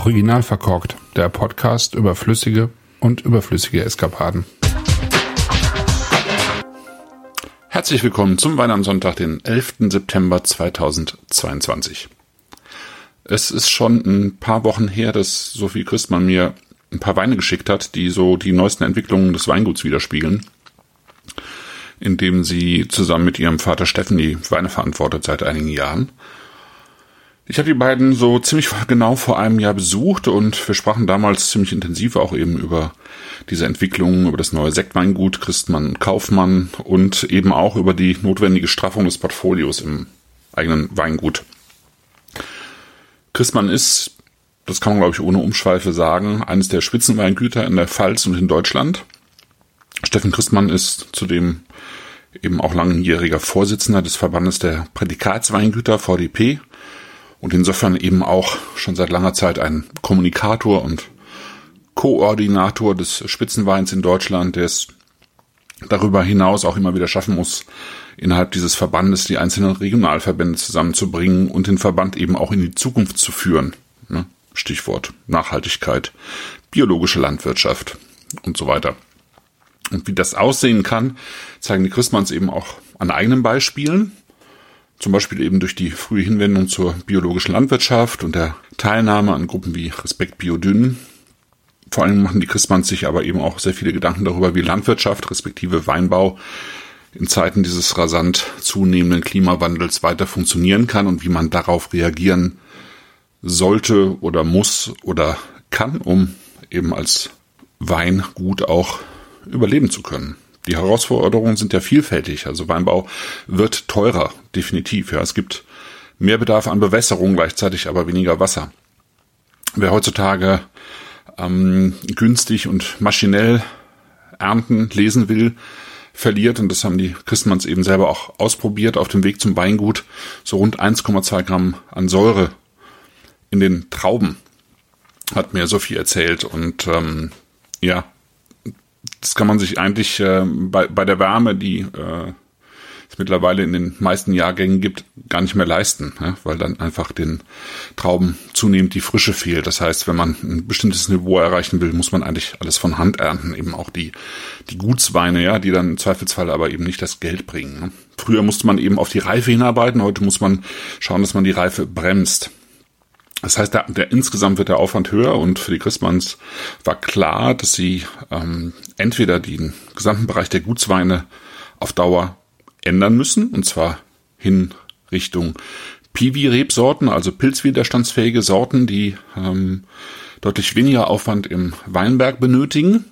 Original verkorkt, der Podcast über flüssige und überflüssige Eskapaden. Herzlich willkommen zum Weihnachtssonntag, den 11. September 2022. Es ist schon ein paar Wochen her, dass Sophie Christmann mir ein paar Weine geschickt hat, die so die neuesten Entwicklungen des Weinguts widerspiegeln, indem sie zusammen mit ihrem Vater Steffen die Weine verantwortet seit einigen Jahren. Ich habe die beiden so ziemlich genau vor einem Jahr besucht und wir sprachen damals ziemlich intensiv auch eben über diese Entwicklung, über das neue Sektweingut Christmann Kaufmann und eben auch über die notwendige Straffung des Portfolios im eigenen Weingut. Christmann ist, das kann man glaube ich ohne Umschweife sagen, eines der Spitzenweingüter in der Pfalz und in Deutschland. Steffen Christmann ist zudem eben auch langjähriger Vorsitzender des Verbandes der Prädikatsweingüter VDP und insofern eben auch schon seit langer Zeit ein Kommunikator und Koordinator des Spitzenweins in Deutschland, der es darüber hinaus auch immer wieder schaffen muss, innerhalb dieses Verbandes die einzelnen Regionalverbände zusammenzubringen und den Verband eben auch in die Zukunft zu führen. Ne? Stichwort Nachhaltigkeit, biologische Landwirtschaft und so weiter. Und wie das aussehen kann, zeigen die Christmanns eben auch an eigenen Beispielen. Zum Beispiel eben durch die frühe Hinwendung zur biologischen Landwirtschaft und der Teilnahme an Gruppen wie Respekt Biodünn. Vor allem machen die Christmanns sich aber eben auch sehr viele Gedanken darüber, wie Landwirtschaft respektive Weinbau in Zeiten dieses rasant zunehmenden Klimawandels weiter funktionieren kann und wie man darauf reagieren sollte oder muss oder kann, um eben als Weingut auch überleben zu können die Herausforderungen sind ja vielfältig. Also Weinbau wird teurer, definitiv. Ja, es gibt mehr Bedarf an Bewässerung, gleichzeitig aber weniger Wasser. Wer heutzutage ähm, günstig und maschinell ernten lesen will, verliert, und das haben die Christmanns eben selber auch ausprobiert, auf dem Weg zum Weingut so rund 1,2 Gramm an Säure in den Trauben, hat mir Sophie erzählt. Und ähm, ja, das kann man sich eigentlich äh, bei, bei der Wärme, die äh, es mittlerweile in den meisten Jahrgängen gibt, gar nicht mehr leisten, ja, weil dann einfach den Trauben zunehmend die Frische fehlt. Das heißt, wenn man ein bestimmtes Niveau erreichen will, muss man eigentlich alles von Hand ernten, eben auch die, die Gutsweine, ja, die dann im Zweifelsfall aber eben nicht das Geld bringen. Ne. Früher musste man eben auf die Reife hinarbeiten, heute muss man schauen, dass man die Reife bremst. Das heißt, der, der, insgesamt wird der Aufwand höher und für die Christmanns war klar, dass sie ähm, entweder den gesamten Bereich der Gutsweine auf Dauer ändern müssen, und zwar hin Richtung Piwi-Rebsorten, also pilzwiderstandsfähige Sorten, die ähm, deutlich weniger Aufwand im Weinberg benötigen,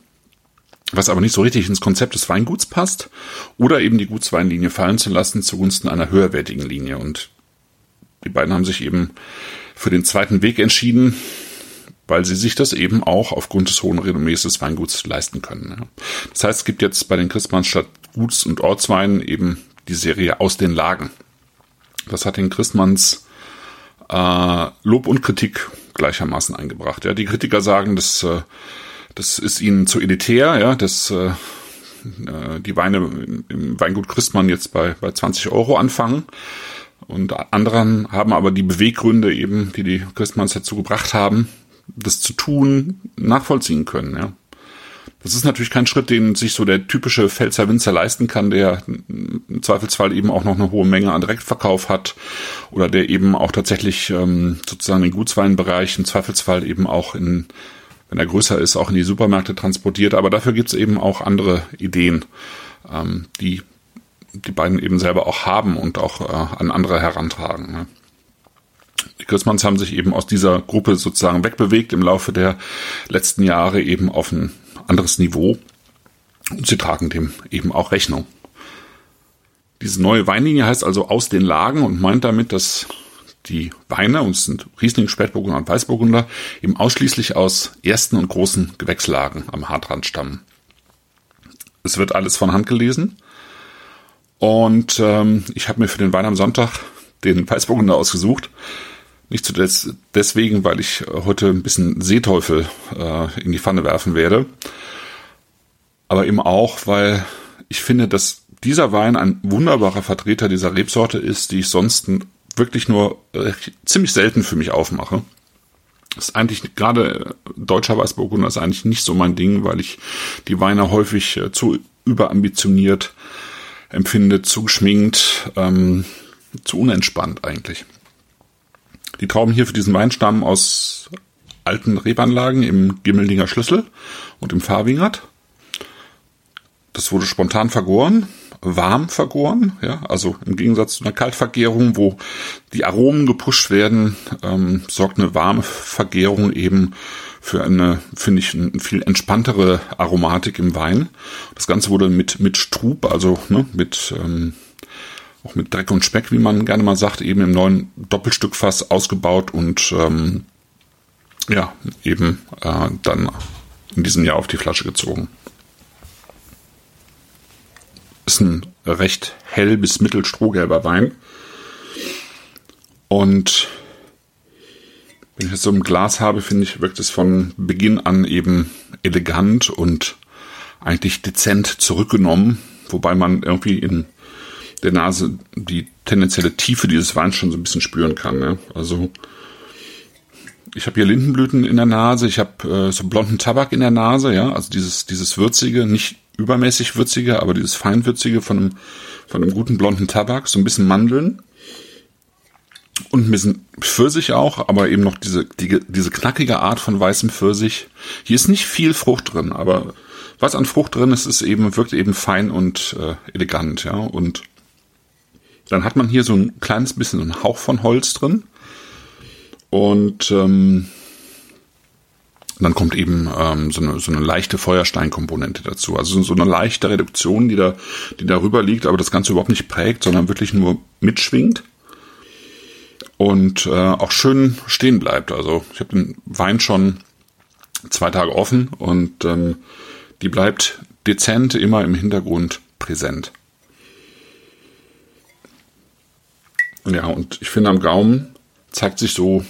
was aber nicht so richtig ins Konzept des Weinguts passt, oder eben die Gutsweinlinie fallen zu lassen zugunsten einer höherwertigen Linie. Und die beiden haben sich eben für den zweiten Weg entschieden, weil sie sich das eben auch aufgrund des hohen Renommees des Weinguts leisten können. Das heißt, es gibt jetzt bei den Christmanns statt Guts- und Ortsweinen eben die Serie aus den Lagen. Das hat den Christmanns äh, Lob und Kritik gleichermaßen eingebracht. Ja, die Kritiker sagen, dass äh, das ist ihnen zu elitär, ja, dass äh, äh die Weine im Weingut Christmann jetzt bei, bei 20 Euro anfangen. Und anderen haben aber die Beweggründe eben, die die Christmanns dazu gebracht haben, das zu tun, nachvollziehen können, ja. Das ist natürlich kein Schritt, den sich so der typische Pfälzer Winzer leisten kann, der im Zweifelsfall eben auch noch eine hohe Menge an Direktverkauf hat oder der eben auch tatsächlich ähm, sozusagen den Gutsweinbereich im Zweifelsfall eben auch in, wenn er größer ist, auch in die Supermärkte transportiert. Aber dafür gibt es eben auch andere Ideen, ähm, die die beiden eben selber auch haben und auch äh, an andere herantragen. Ne? Die Christmanns haben sich eben aus dieser Gruppe sozusagen wegbewegt im Laufe der letzten Jahre eben auf ein anderes Niveau und sie tragen dem eben auch Rechnung. Diese neue Weinlinie heißt also aus den Lagen und meint damit, dass die Weine, und es sind Riesling, Spätburgunder und Weißburgunder, eben ausschließlich aus ersten und großen Gewächslagen am Hartrand stammen. Es wird alles von Hand gelesen und ähm, ich habe mir für den Wein am Sonntag den Weißburgunder ausgesucht. Nicht zuletzt deswegen, weil ich heute ein bisschen Seeteufel äh, in die Pfanne werfen werde. Aber eben auch, weil ich finde, dass dieser Wein ein wunderbarer Vertreter dieser Rebsorte ist, die ich sonst wirklich nur äh, ziemlich selten für mich aufmache. ist eigentlich gerade deutscher Weißburgunder ist eigentlich nicht so mein Ding, weil ich die Weine häufig äh, zu überambitioniert empfinde, zu geschminkt, ähm, zu unentspannt eigentlich. Die Trauben hier für diesen Wein stammen aus alten Rebanlagen im Gimmeldinger Schlüssel und im Fahrwingert. Das wurde spontan vergoren, warm vergoren, ja, also im Gegensatz zu einer Kaltvergärung, wo die Aromen gepusht werden, ähm, sorgt eine warme Vergärung eben für eine, finde ich, eine viel entspanntere Aromatik im Wein. Das Ganze wurde mit, mit Strub, also ne, mit ähm, auch mit Dreck und Speck, wie man gerne mal sagt, eben im neuen Doppelstückfass ausgebaut und ähm, ja, eben äh, dann in diesem Jahr auf die Flasche gezogen. Ist ein recht hell bis mittelstrohgelber Wein. Und wenn ich es so im Glas habe, finde ich, wirkt es von Beginn an eben elegant und eigentlich dezent zurückgenommen, wobei man irgendwie in der Nase die tendenzielle Tiefe dieses Weins schon so ein bisschen spüren kann. Ne? Also ich habe hier Lindenblüten in der Nase, ich habe äh, so blonden Tabak in der Nase, ja, also dieses dieses würzige, nicht übermäßig würzige, aber dieses feinwürzige von einem von einem guten blonden Tabak, so ein bisschen Mandeln und ein bisschen Pfirsich auch, aber eben noch diese, die, diese knackige Art von weißem Pfirsich. Hier ist nicht viel Frucht drin, aber was an Frucht drin ist, ist eben, wirkt eben fein und äh, elegant, ja. Und dann hat man hier so ein kleines bisschen einen Hauch von Holz drin. Und ähm, dann kommt eben ähm, so, eine, so eine leichte Feuersteinkomponente dazu. Also so eine leichte Reduktion, die da, die darüber liegt, aber das Ganze überhaupt nicht prägt, sondern wirklich nur mitschwingt und äh, auch schön stehen bleibt. Also ich habe den Wein schon zwei Tage offen und ähm, die bleibt dezent immer im Hintergrund präsent. Ja, und ich finde am Gaumen zeigt sich so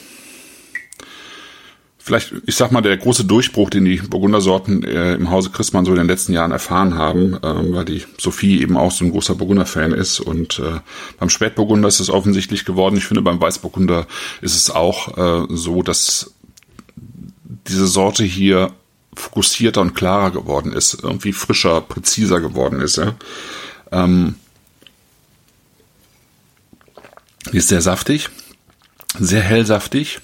vielleicht, ich sag mal, der große Durchbruch, den die Burgundersorten äh, im Hause Christmann so in den letzten Jahren erfahren haben, äh, weil die Sophie eben auch so ein großer Burgunder-Fan ist. Und äh, beim Spätburgunder ist es offensichtlich geworden. Ich finde, beim Weißburgunder ist es auch äh, so, dass diese Sorte hier fokussierter und klarer geworden ist, irgendwie frischer, präziser geworden ist. Ja? Ähm, die ist sehr saftig, sehr hellsaftig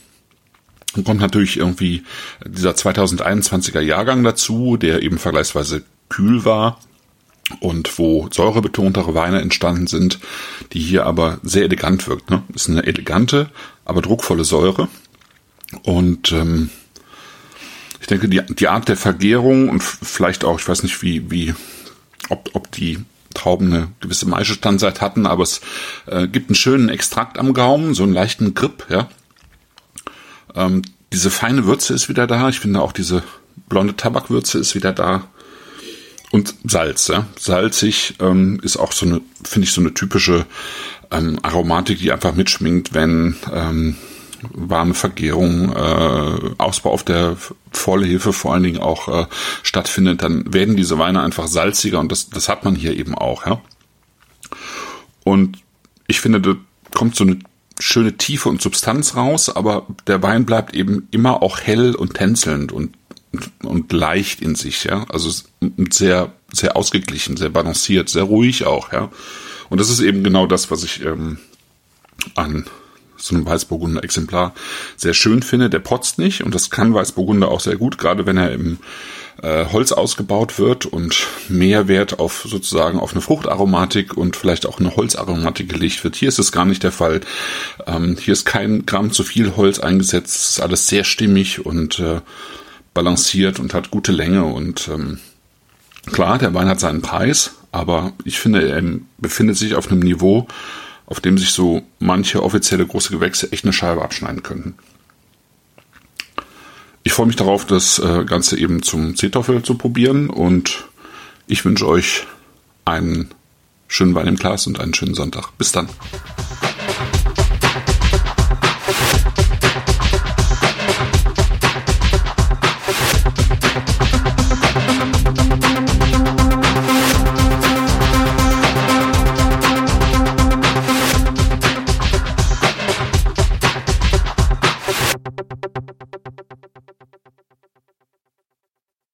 dann kommt natürlich irgendwie dieser 2021er Jahrgang dazu, der eben vergleichsweise kühl war und wo säurebetontere Weine entstanden sind, die hier aber sehr elegant wirkt. Ne? Ist eine elegante, aber druckvolle Säure. Und ähm, ich denke, die, die Art der Vergärung und vielleicht auch, ich weiß nicht, wie, wie, ob, ob die Trauben eine gewisse Maischestandzeit hatten, aber es äh, gibt einen schönen Extrakt am Gaumen, so einen leichten Grip, ja. Ähm, diese feine Würze ist wieder da. Ich finde auch diese blonde Tabakwürze ist wieder da. Und Salz, ja. Salzig ähm, ist auch so eine, finde ich, so eine typische ähm, Aromatik, die einfach mitschminkt, wenn ähm, warme Vergärung, äh, Ausbau auf der Vollhefe vor allen Dingen auch äh, stattfindet, dann werden diese Weine einfach salziger und das, das hat man hier eben auch, ja. Und ich finde, da kommt so eine schöne Tiefe und Substanz raus, aber der Wein bleibt eben immer auch hell und tänzelnd und, und leicht in sich, ja. Also sehr, sehr ausgeglichen, sehr balanciert, sehr ruhig auch, ja. Und das ist eben genau das, was ich ähm, an so einem Weißburgunder Exemplar sehr schön finde. Der potzt nicht und das kann Weißburgunder auch sehr gut, gerade wenn er im äh, Holz ausgebaut wird und mehr Wert auf sozusagen auf eine Fruchtaromatik und vielleicht auch eine Holzaromatik gelegt wird. Hier ist es gar nicht der Fall. Ähm, hier ist kein Gramm zu viel Holz eingesetzt. Es ist alles sehr stimmig und äh, balanciert und hat gute Länge und ähm, klar, der Wein hat seinen Preis, aber ich finde, er befindet sich auf einem Niveau, auf dem sich so manche offizielle große Gewächse echt eine Scheibe abschneiden könnten. Ich freue mich darauf, das äh, Ganze eben zum Seetoffel zu probieren und ich wünsche euch einen schönen Wein im Glas und einen schönen Sonntag. Bis dann.